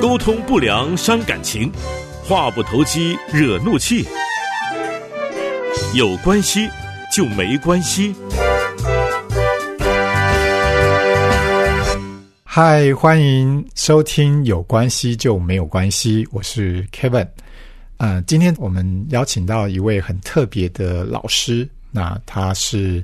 沟通不良伤感情，话不投机惹怒气。有关系就没关系。嗨，欢迎收听《有关系就没有关系》，我是 Kevin。呃，今天我们邀请到一位很特别的老师，那他是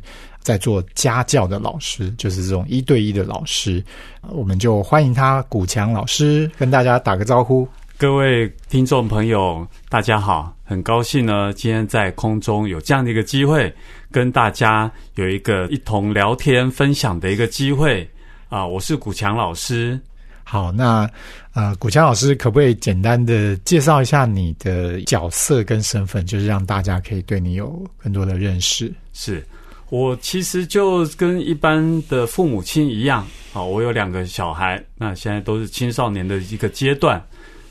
在做家教的老师，就是这种一对一的老师。我们就欢迎他，古强老师，跟大家打个招呼。各位听众朋友，大家好，很高兴呢，今天在空中有这样的一个机会，跟大家有一个一同聊天分享的一个机会。啊，我是古强老师。好，那呃，古强老师可不可以简单的介绍一下你的角色跟身份，就是让大家可以对你有更多的认识？是我其实就跟一般的父母亲一样，啊，我有两个小孩，那现在都是青少年的一个阶段，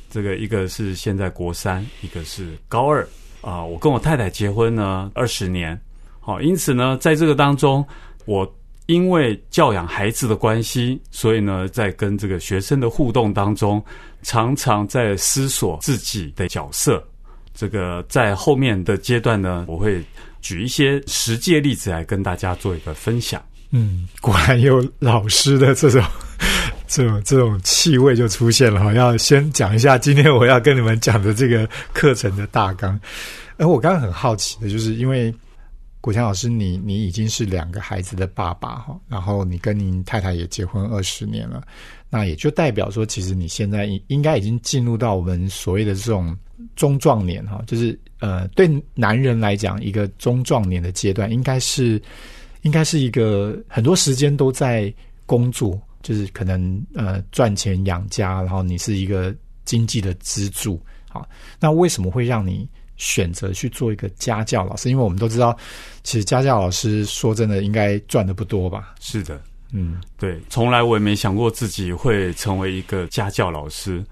这个一个是现在国三，一个是高二。啊，我跟我太太结婚呢二十年，好，因此呢，在这个当中，我。因为教养孩子的关系，所以呢，在跟这个学生的互动当中，常常在思索自己的角色。这个在后面的阶段呢，我会举一些实际例子来跟大家做一个分享。嗯，果然有老师的这种、这种、这种气味就出现了哈。要先讲一下今天我要跟你们讲的这个课程的大纲。而我刚刚很好奇的就是，因为。古强老师，你你已经是两个孩子的爸爸哈，然后你跟您太太也结婚二十年了，那也就代表说，其实你现在应应该已经进入到我们所谓的这种中壮年哈，就是呃，对男人来讲，一个中壮年的阶段，应该是应该是一个很多时间都在工作，就是可能呃赚钱养家，然后你是一个经济的支柱好，那为什么会让你？选择去做一个家教老师，因为我们都知道，其实家教老师说真的应该赚的不多吧？是的，嗯，对，从来我也没想过自己会成为一个家教老师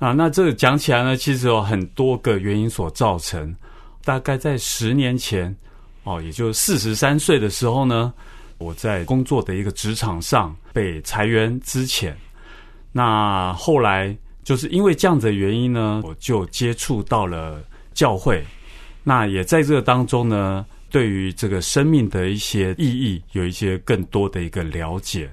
啊。那这个讲起来呢，其实有很多个原因所造成。大概在十年前，哦，也就四十三岁的时候呢，我在工作的一个职场上被裁员之前，那后来就是因为这样子的原因呢，我就接触到了。教会，那也在这个当中呢，对于这个生命的一些意义，有一些更多的一个了解。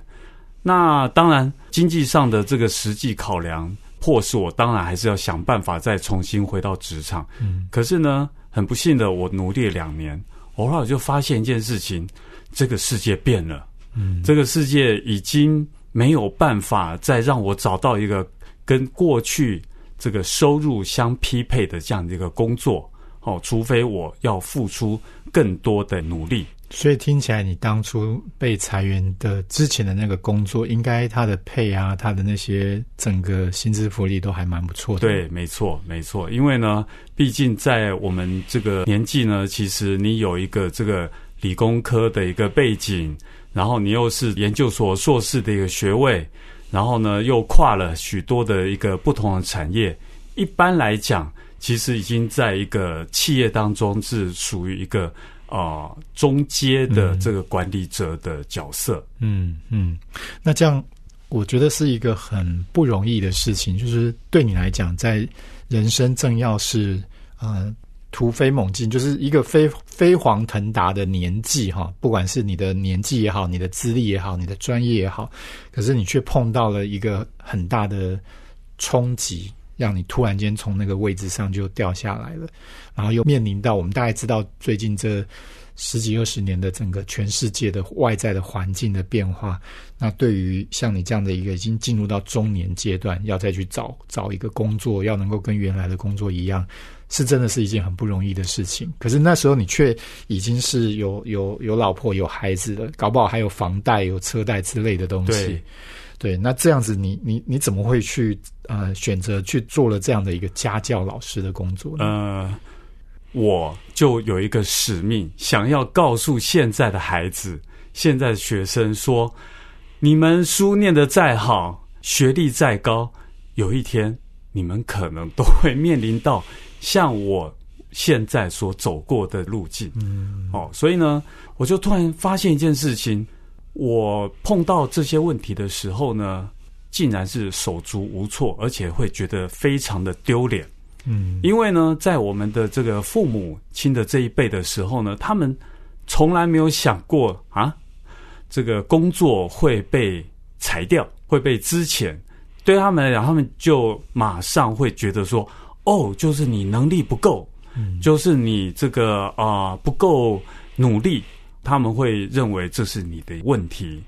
那当然，经济上的这个实际考量，迫使我当然还是要想办法再重新回到职场。嗯，可是呢，很不幸的，我努力两年，偶尔就发现一件事情：这个世界变了。嗯，这个世界已经没有办法再让我找到一个跟过去。这个收入相匹配的这样的一个工作，哦，除非我要付出更多的努力。所以听起来，你当初被裁员的之前的那个工作，应该他的配啊，他的那些整个薪资福利都还蛮不错的。对，没错，没错。因为呢，毕竟在我们这个年纪呢，其实你有一个这个理工科的一个背景，然后你又是研究所硕士的一个学位。然后呢，又跨了许多的一个不同的产业。一般来讲，其实已经在一个企业当中是属于一个啊中阶的这个管理者的角色。嗯嗯，那这样我觉得是一个很不容易的事情，就是对你来讲，在人生正要是呃。突飞猛进，就是一个飞飞黄腾达的年纪哈。不管是你的年纪也好，你的资历也好，你的专业也好，可是你却碰到了一个很大的冲击，让你突然间从那个位置上就掉下来了。然后又面临到我们大概知道最近这十几二十年的整个全世界的外在的环境的变化。那对于像你这样的一个已经进入到中年阶段，要再去找找一个工作，要能够跟原来的工作一样。是真的是一件很不容易的事情，可是那时候你却已经是有有有老婆有孩子了，搞不好还有房贷有车贷之类的东西。对，那这样子你你你怎么会去呃选择去做了这样的一个家教老师的工作？呃，我就有一个使命，想要告诉现在的孩子、现在的学生说：你们书念的再好，学历再高，有一天你们可能都会面临到。像我现在所走过的路径，嗯，哦，所以呢，我就突然发现一件事情：我碰到这些问题的时候呢，竟然是手足无措，而且会觉得非常的丢脸。嗯，因为呢，在我们的这个父母亲的这一辈的时候呢，他们从来没有想过啊，这个工作会被裁掉，会被资遣。对他们来讲，他们就马上会觉得说，哦，就是你能力不够，嗯就是你这个啊不够努力，他们会认为这是你的问题。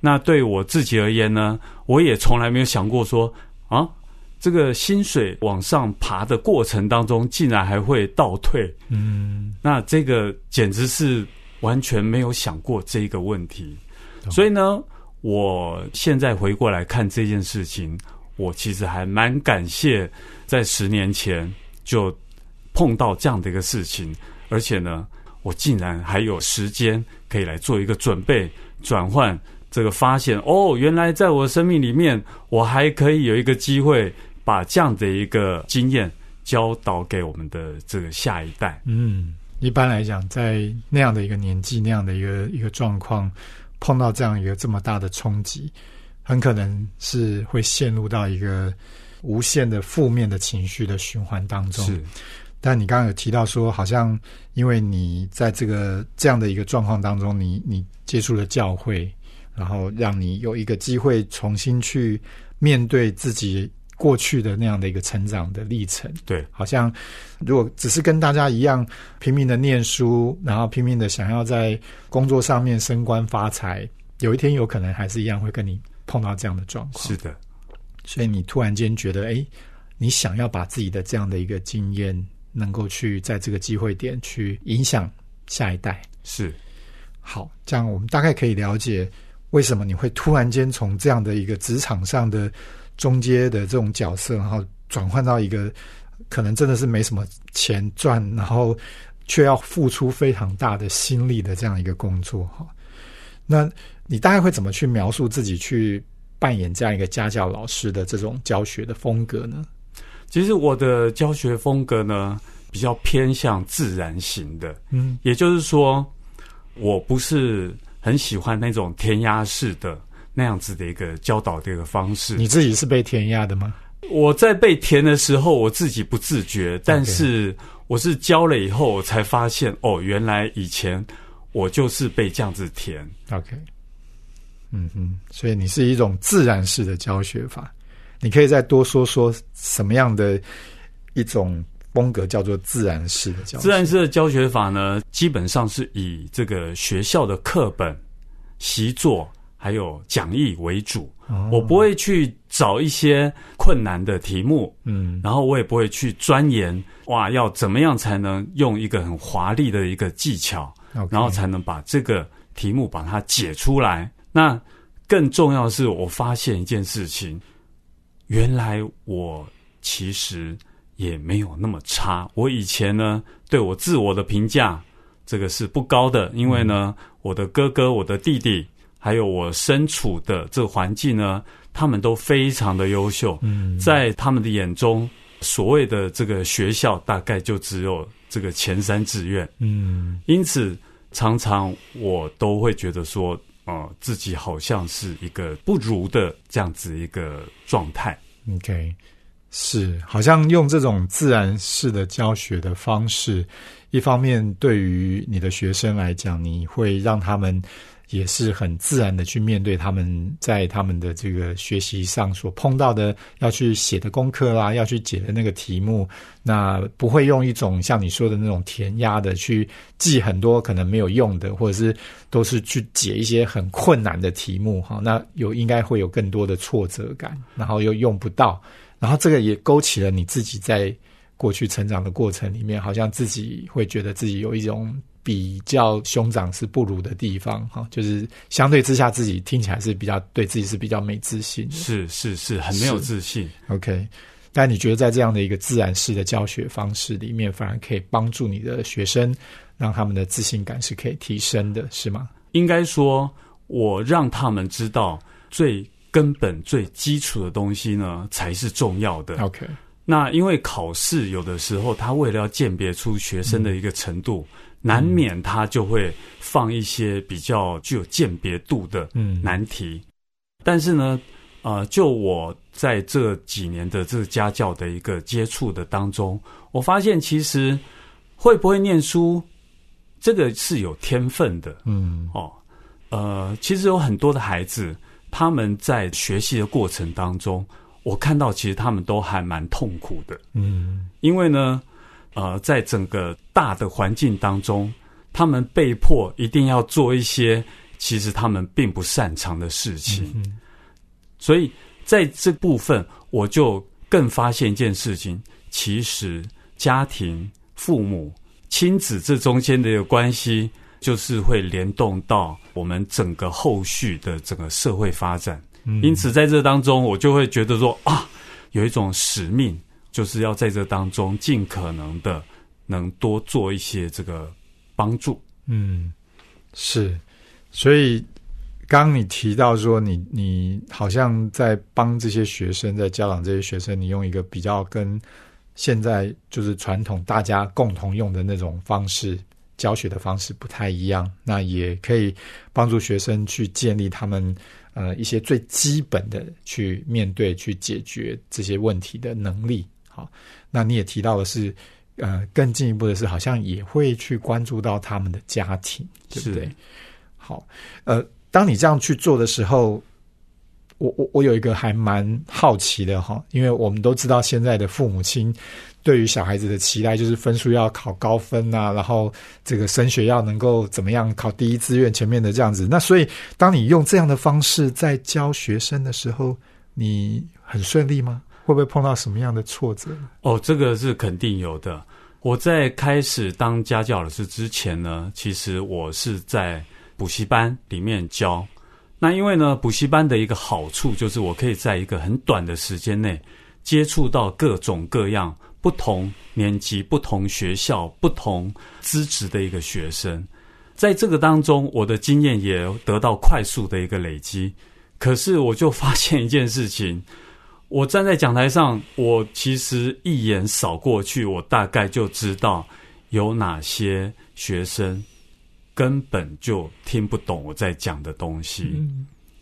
那对我自己而言呢，我也从来没有想过说啊。这个薪水往上爬的过程当中，竟然还会倒退，嗯，那这个简直是完全没有想过这个问题。所以呢，我现在回过来看这件事情，我其实还蛮感谢在十年前就碰到这样的一个事情，而且呢，我竟然还有时间可以来做一个准备转换。这个发现哦，原来在我生命里面，我还可以有一个机会。把这样的一个经验教导给我们的这个下一代。嗯，一般来讲，在那样的一个年纪、那样的一个一个状况，碰到这样一个这么大的冲击，很可能是会陷入到一个无限的负面的情绪的循环当中。是，但你刚刚有提到说，好像因为你在这个这样的一个状况当中，你你接触了教会，然后让你有一个机会重新去面对自己。过去的那样的一个成长的历程，对，好像如果只是跟大家一样拼命的念书，然后拼命的想要在工作上面升官发财，有一天有可能还是一样会跟你碰到这样的状况。是的，所以你突然间觉得，哎，你想要把自己的这样的一个经验，能够去在这个机会点去影响下一代。是，好，这样我们大概可以了解为什么你会突然间从这样的一个职场上的。中阶的这种角色，然后转换到一个可能真的是没什么钱赚，然后却要付出非常大的心力的这样一个工作哈。那你大概会怎么去描述自己去扮演这样一个家教老师的这种教学的风格呢？其实我的教学风格呢，比较偏向自然型的，嗯，也就是说，我不是很喜欢那种填鸭式的。那样子的一个教导的一个方式，你自己是被填鸭的吗？我在被填的时候，我自己不自觉，但是我是教了以后，我才发现哦，原来以前我就是被这样子填。OK，嗯哼，所以你是一种自然式的教学法，你可以再多说说什么样的一种风格叫做自然式的教？自然式的教学法呢，基本上是以这个学校的课本习作。还有讲义为主，我不会去找一些困难的题目，嗯，然后我也不会去钻研，哇，要怎么样才能用一个很华丽的一个技巧，然后才能把这个题目把它解出来。那更重要的是，我发现一件事情，原来我其实也没有那么差。我以前呢，对我自我的评价这个是不高的，因为呢，我的哥哥、我的弟弟。还有我身处的这个环境呢，他们都非常的优秀。嗯，在他们的眼中，所谓的这个学校大概就只有这个前三志愿。嗯，因此常常我都会觉得说，呃，自己好像是一个不如的这样子一个状态。OK，是好像用这种自然式的教学的方式，一方面对于你的学生来讲，你会让他们。也是很自然的去面对他们在他们的这个学习上所碰到的要去写的功课啦，要去解的那个题目，那不会用一种像你说的那种填鸭的去记很多可能没有用的，或者是都是去解一些很困难的题目哈。那有应该会有更多的挫折感，然后又用不到，然后这个也勾起了你自己在过去成长的过程里面，好像自己会觉得自己有一种。比较兄长是不如的地方，哈，就是相对之下，自己听起来是比较对自己是比较没自信，是是是，很没有自信。OK，但你觉得在这样的一个自然式的教学方式里面，反而可以帮助你的学生，让他们的自信感是可以提升的，是吗？应该说，我让他们知道最根本、最基础的东西呢，才是重要的。OK。那因为考试有的时候，他为了要鉴别出学生的一个程度，难免他就会放一些比较具有鉴别度的难题。但是呢，呃，就我在这几年的这个家教的一个接触的当中，我发现其实会不会念书，这个是有天分的。嗯，哦，呃，其实有很多的孩子，他们在学习的过程当中，我看到其实他们都还蛮痛苦的。嗯，因为呢，呃，在整个大的环境当中，他们被迫一定要做一些。其实他们并不擅长的事情，所以在这部分，我就更发现一件事情：其实家庭、父母、亲子这中间的一个关系，就是会联动到我们整个后续的整个社会发展。因此，在这当中，我就会觉得说啊，有一种使命，就是要在这当中尽可能的能多做一些这个帮助。嗯，是。所以，刚你提到说，你你好像在帮这些学生，在教导这些学生，你用一个比较跟现在就是传统大家共同用的那种方式教学的方式不太一样。那也可以帮助学生去建立他们呃一些最基本的去面对、去解决这些问题的能力。好，那你也提到的是，呃，更进一步的是，好像也会去关注到他们的家庭，对不对？好，呃，当你这样去做的时候，我我我有一个还蛮好奇的哈，因为我们都知道现在的父母亲对于小孩子的期待就是分数要考高分啊，然后这个升学要能够怎么样考第一志愿前面的这样子。那所以，当你用这样的方式在教学生的时候，你很顺利吗？会不会碰到什么样的挫折？哦，这个是肯定有的。我在开始当家教老师之前呢，其实我是在。补习班里面教，那因为呢，补习班的一个好处就是我可以在一个很短的时间内接触到各种各样、不同年级、不同学校、不同资质的一个学生，在这个当中，我的经验也得到快速的一个累积。可是，我就发现一件事情：我站在讲台上，我其实一眼扫过去，我大概就知道有哪些学生。根本就听不懂我在讲的东西，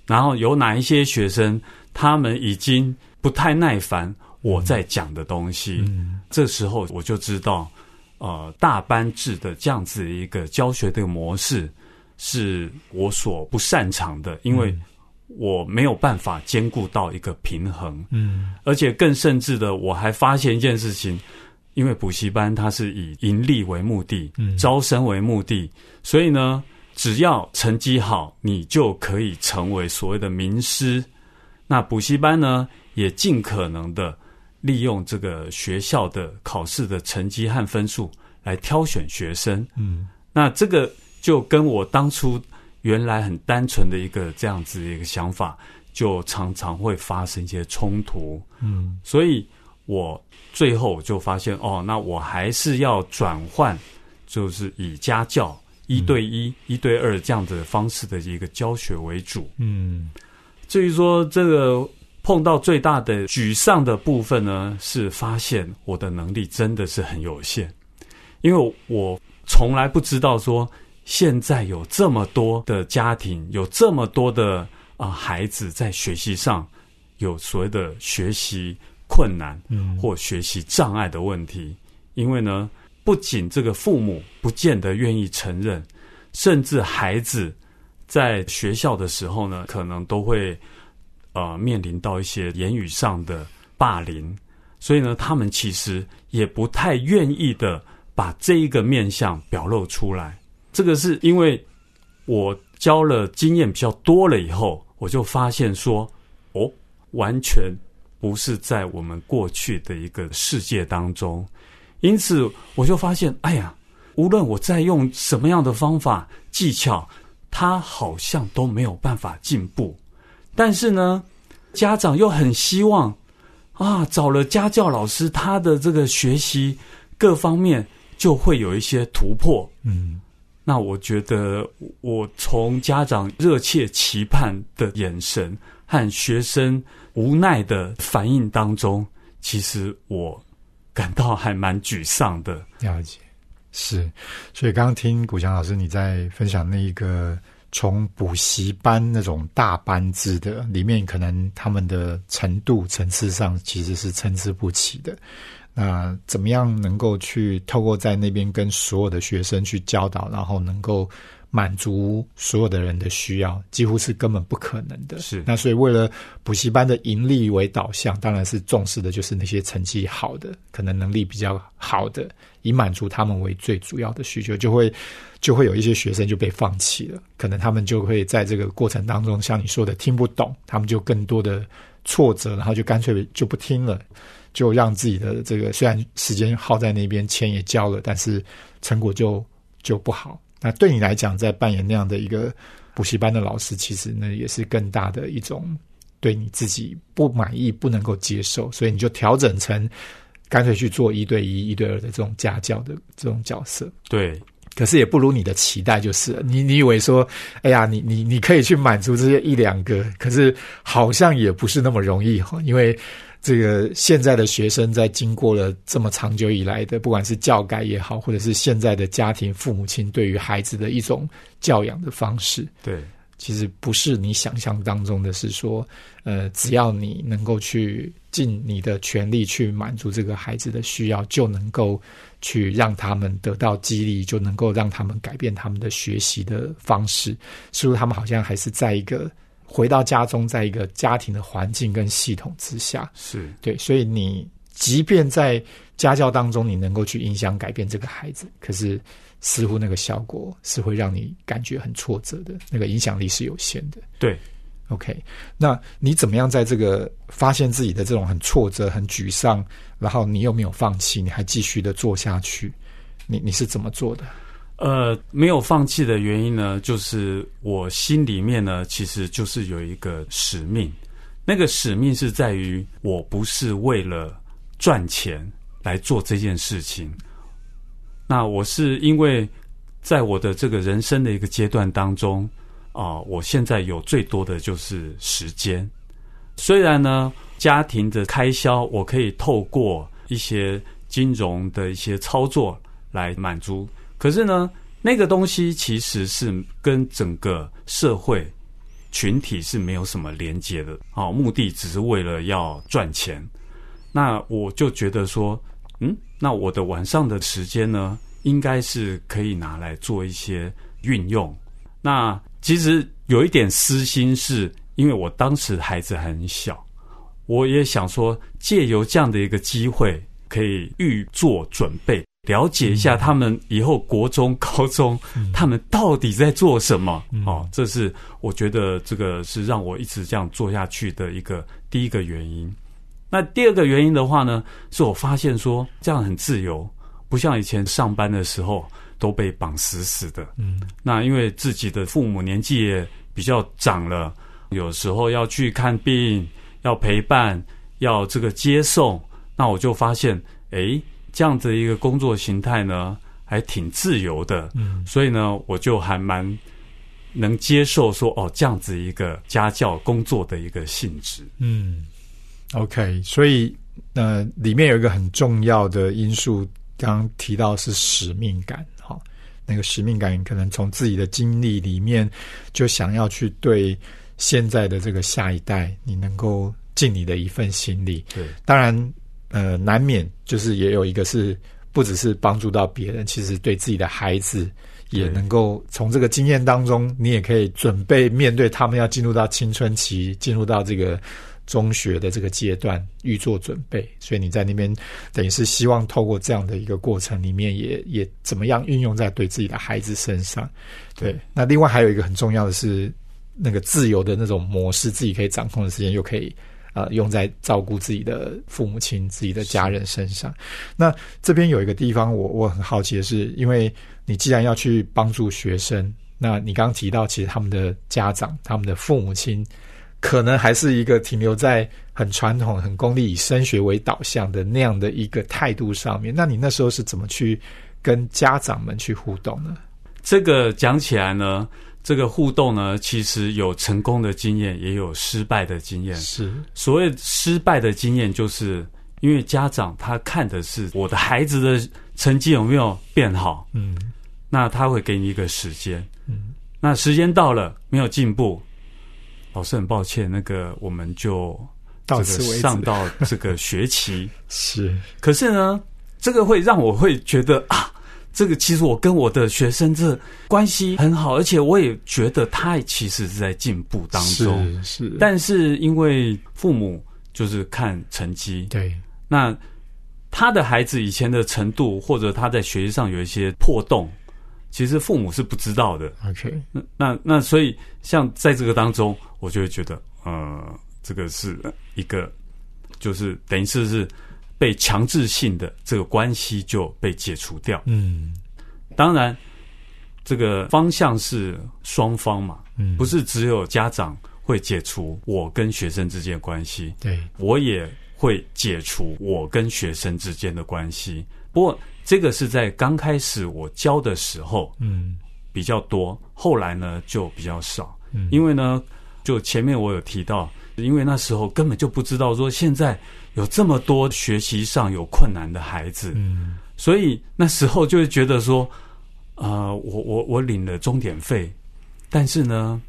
然后有哪一些学生，他们已经不太耐烦我在讲的东西，这时候我就知道，呃，大班制的这样子一个教学的模式是我所不擅长的，因为我没有办法兼顾到一个平衡，嗯，而且更甚至的，我还发现一件事情。因为补习班它是以盈利为目的，招生为目的，所以呢，只要成绩好，你就可以成为所谓的名师。那补习班呢，也尽可能的利用这个学校的考试的成绩和分数来挑选学生。嗯，那这个就跟我当初原来很单纯的一个这样子的一个想法，就常常会发生一些冲突。嗯，所以我。最后就发现哦，那我还是要转换，就是以家教一对一、一对二这样的方式的一个教学为主。嗯，至于说这个碰到最大的沮丧的部分呢，是发现我的能力真的是很有限，因为我从来不知道说现在有这么多的家庭，有这么多的啊孩子在学习上有所谓的学习。困难或学习障碍的问题，因为呢，不仅这个父母不见得愿意承认，甚至孩子在学校的时候呢，可能都会呃面临到一些言语上的霸凌，所以呢，他们其实也不太愿意的把这一个面相表露出来。这个是因为我教了经验比较多了以后，我就发现说，哦，完全。不是在我们过去的一个世界当中，因此我就发现，哎呀，无论我在用什么样的方法技巧，他好像都没有办法进步。但是呢，家长又很希望啊，找了家教老师，他的这个学习各方面就会有一些突破。嗯，那我觉得，我从家长热切期盼的眼神和学生。无奈的反应当中，其实我感到还蛮沮丧的。了解，是，所以刚刚听古强老师你在分享那一个从补习班那种大班制的里面，可能他们的程度层次上其实是参差不齐的。那怎么样能够去透过在那边跟所有的学生去教导，然后能够满足所有的人的需要，几乎是根本不可能的。是那所以为了补习班的盈利为导向，当然是重视的就是那些成绩好的，可能能力比较好的，以满足他们为最主要的需求，就会就会有一些学生就被放弃了，可能他们就会在这个过程当中，像你说的听不懂，他们就更多的挫折，然后就干脆就不听了。就让自己的这个虽然时间耗在那边，钱也交了，但是成果就就不好。那对你来讲，在扮演那样的一个补习班的老师，其实呢也是更大的一种对你自己不满意、不能够接受，所以你就调整成干脆去做一对一、一对二的这种家教的这种角色。对，可是也不如你的期待，就是你你以为说，哎呀，你你你可以去满足这些一两个，可是好像也不是那么容易哈，因为。这个现在的学生在经过了这么长久以来的，不管是教改也好，或者是现在的家庭父母亲对于孩子的一种教养的方式，对，其实不是你想象当中的，是说，呃，只要你能够去尽你的全力去满足这个孩子的需要，就能够去让他们得到激励，就能够让他们改变他们的学习的方式，是不是？他们好像还是在一个。回到家中，在一个家庭的环境跟系统之下，是对，所以你即便在家教当中，你能够去影响改变这个孩子，可是似乎那个效果是会让你感觉很挫折的，那个影响力是有限的。对，OK，那你怎么样在这个发现自己的这种很挫折、很沮丧，然后你又没有放弃，你还继续的做下去？你你是怎么做的？呃，没有放弃的原因呢，就是我心里面呢，其实就是有一个使命。那个使命是在于，我不是为了赚钱来做这件事情。那我是因为在我的这个人生的一个阶段当中啊，我现在有最多的就是时间。虽然呢，家庭的开销我可以透过一些金融的一些操作来满足。可是呢，那个东西其实是跟整个社会群体是没有什么连接的哦，目的只是为了要赚钱。那我就觉得说，嗯，那我的晚上的时间呢，应该是可以拿来做一些运用。那其实有一点私心，是因为我当时孩子很小，我也想说，借由这样的一个机会，可以预做准备。了解一下他们以后国中、高中，他们到底在做什么？哦，这是我觉得这个是让我一直这样做下去的一个第一个原因。那第二个原因的话呢，是我发现说这样很自由，不像以前上班的时候都被绑死死的。嗯，那因为自己的父母年纪也比较长了，有时候要去看病，要陪伴，要这个接送，那我就发现，哎。这样子一个工作形态呢，还挺自由的，嗯，所以呢，我就还蛮能接受说，哦，这样子一个家教工作的一个性质，嗯，OK，所以呃，里面有一个很重要的因素，刚刚提到是使命感，哈，那个使命感可能从自己的经历里面就想要去对现在的这个下一代，你能够尽你的一份心力，对，当然。呃，难免就是也有一个是不只是帮助到别人，其实对自己的孩子也能够从这个经验当中，你也可以准备面对他们要进入到青春期，进入到这个中学的这个阶段，预做准备。所以你在那边等于是希望透过这样的一个过程里面，也也怎么样运用在对自己的孩子身上。对，那另外还有一个很重要的是，那个自由的那种模式，自己可以掌控的时间又可以。呃，用在照顾自己的父母亲、自己的家人身上。那这边有一个地方，我我很好奇的是，因为你既然要去帮助学生，那你刚刚提到，其实他们的家长、他们的父母亲，可能还是一个停留在很传统、很功利、以升学为导向的那样的一个态度上面。那你那时候是怎么去跟家长们去互动呢？这个讲起来呢？这个互动呢，其实有成功的经验，也有失败的经验。是所谓失败的经验，就是因为家长他看的是我的孩子的成绩有没有变好？嗯那他会给你一个时间。嗯那时间到了没有进步，老师很抱歉，那个我们就这个到此为止。上到这个学期。是。可是呢，这个会让我会觉得啊，这个其实我跟我的学生这关系很好，而且我也觉得他其实是在进步当中。是是，但是因为父母就是看成绩，对。那他的孩子以前的程度，或者他在学习上有一些破洞，其实父母是不知道的。OK 那那那，所以像在这个当中，我就会觉得，呃，这个是一个，就是等于是是被强制性的这个关系就被解除掉。嗯当然，这个方向是双方嘛，嗯不是只有家长会解除我跟学生之间的关系，对我也会解除我跟学生之间的关系。不过，这个是在刚开始我教的时候嗯。比较多，后来呢就比较少。嗯。因为呢，就前面我有提到，因为那时候根本就不知道说现在有这么多学习上有困难的孩子，嗯。所以那时候就会觉得说，呃，我我我领了钟点费，但是呢，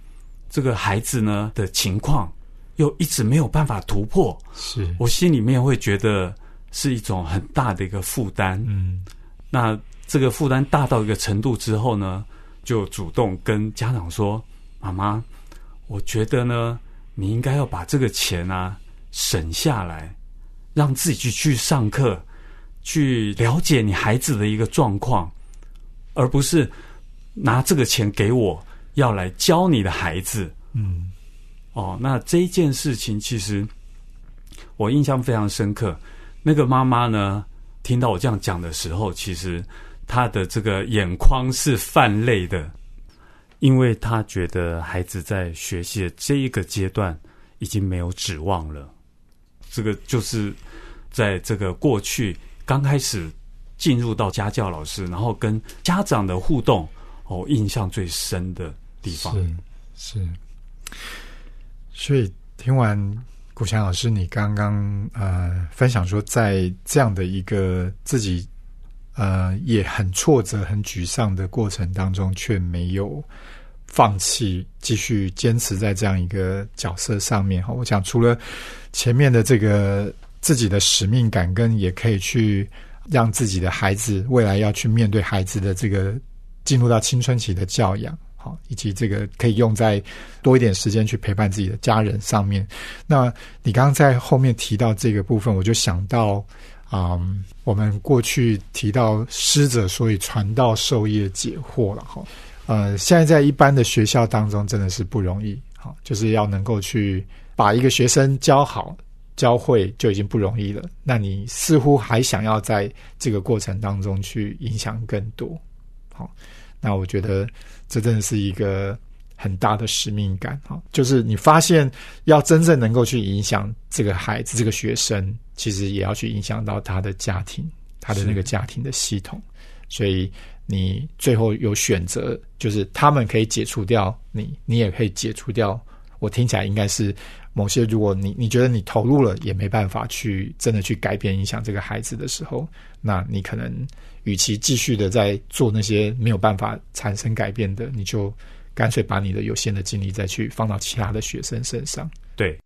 这个孩子呢的情况又一直没有办法突破，是。我心里面会觉得是一种很大的一个负担。嗯那这个负担大到一个程度之后呢，就主动跟家长说：“妈妈，我觉得呢，你应该要把这个钱啊省下来，让自己去去上课，去了解你孩子的一个状况，而不是拿这个钱给我，要来教你的孩子。”嗯哦，那这一件事情其实我印象非常深刻。那个妈妈呢，听到我这样讲的时候，其实她的这个眼眶是泛泪的，因为她觉得孩子在学习的这一个阶段已经没有指望了。这个就是在这个过去刚开始进入到家教老师，然后跟家长的互动，哦，印象最深的地方。是是，所以听完古强老师你刚刚呃分享说，在这样的一个自己呃也很挫折、很沮丧的过程当中，却没有放弃，继续坚持在这样一个角色上面哈。我想除了前面的这个自己的使命感，跟也可以去让自己的孩子未来要去面对孩子的这个进入到青春期的教养。好，以及这个可以用在多一点时间去陪伴自己的家人上面。那你刚刚在后面提到这个部分，我就想到，嗯，我们过去提到师者，所以传道授业解惑了哈。呃，现在在一般的学校当中，真的是不容易，好，就是要能够去把一个学生教好。教会就已经不容易了，那你似乎还想要在这个过程当中去影响更多，好，那我觉得这真的是一个很大的使命感哈，就是你发现要真正能够去影响这个孩子、这个学生，其实也要去影响到他的家庭、他的那个家庭的系统，所以你最后有选择，就是他们可以解除掉你，你也可以解除掉。我听起来应该是某些，如果你你觉得你投入了，也没办法去真的去改变影响这个孩子的时候，那你可能与其继续的在做那些没有办法产生改变的，你就干脆把你的有限的精力再去放到其他的学生身上。对。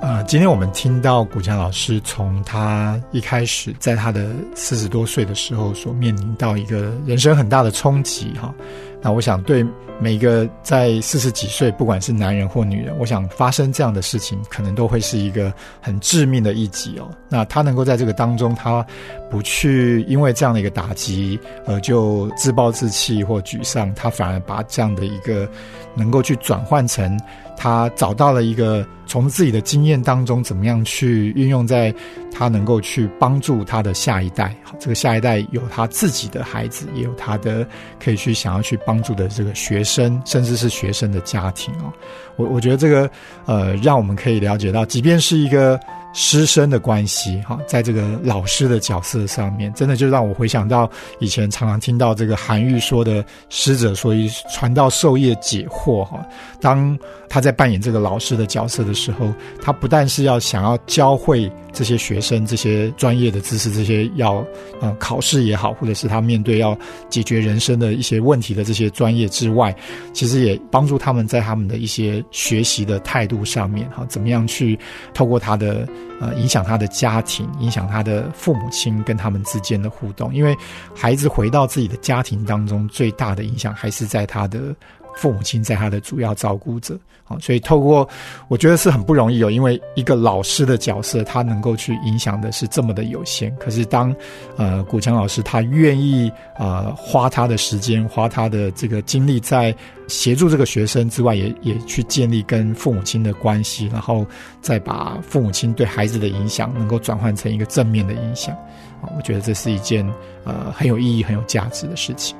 啊、今天我们听到古强老师从他一开始在他的四十多岁的时候所面临到一个人生很大的冲击哈，那我想对每一个在四十几岁，不管是男人或女人，我想发生这样的事情，可能都会是一个很致命的一击哦。那他能够在这个当中，他不去因为这样的一个打击，呃，就自暴自弃或沮丧，他反而把这样的一个能够去转换成他找到了一个从自己的经验当中，怎么样去运用在他能够去帮助他的下一代。好，这个下一代有他自己的孩子，也有他的可以去想要去帮助的这个学生，甚至是学生的家庭哦。我我觉得这个呃，让我们可以了解到，即便是一个师生的关系，哈，在这个老师的角色上面，真的就让我回想到以前常常听到这个韩愈说的“师者，所以传道授业解惑”哈。当他在扮演这个老师的角色的时候，他不但是要想要教会这些学生这些专业的知识，这些要呃考试也好，或者是他面对要解决人生的一些问题的这些专业之外，其实也帮助他们在他们的一些学习的态度上面，哈，怎么样去透过他的。呃，影响他的家庭，影响他的父母亲跟他们之间的互动，因为孩子回到自己的家庭当中，最大的影响还是在他的。父母亲在他的主要照顾者，好，所以透过我觉得是很不容易哦，因为一个老师的角色，他能够去影响的是这么的有限。可是当呃古强老师他愿意呃花他的时间，花他的这个精力在协助这个学生之外，也也去建立跟父母亲的关系，然后再把父母亲对孩子的影响能够转换成一个正面的影响，啊，我觉得这是一件呃很有意义、很有价值的事情。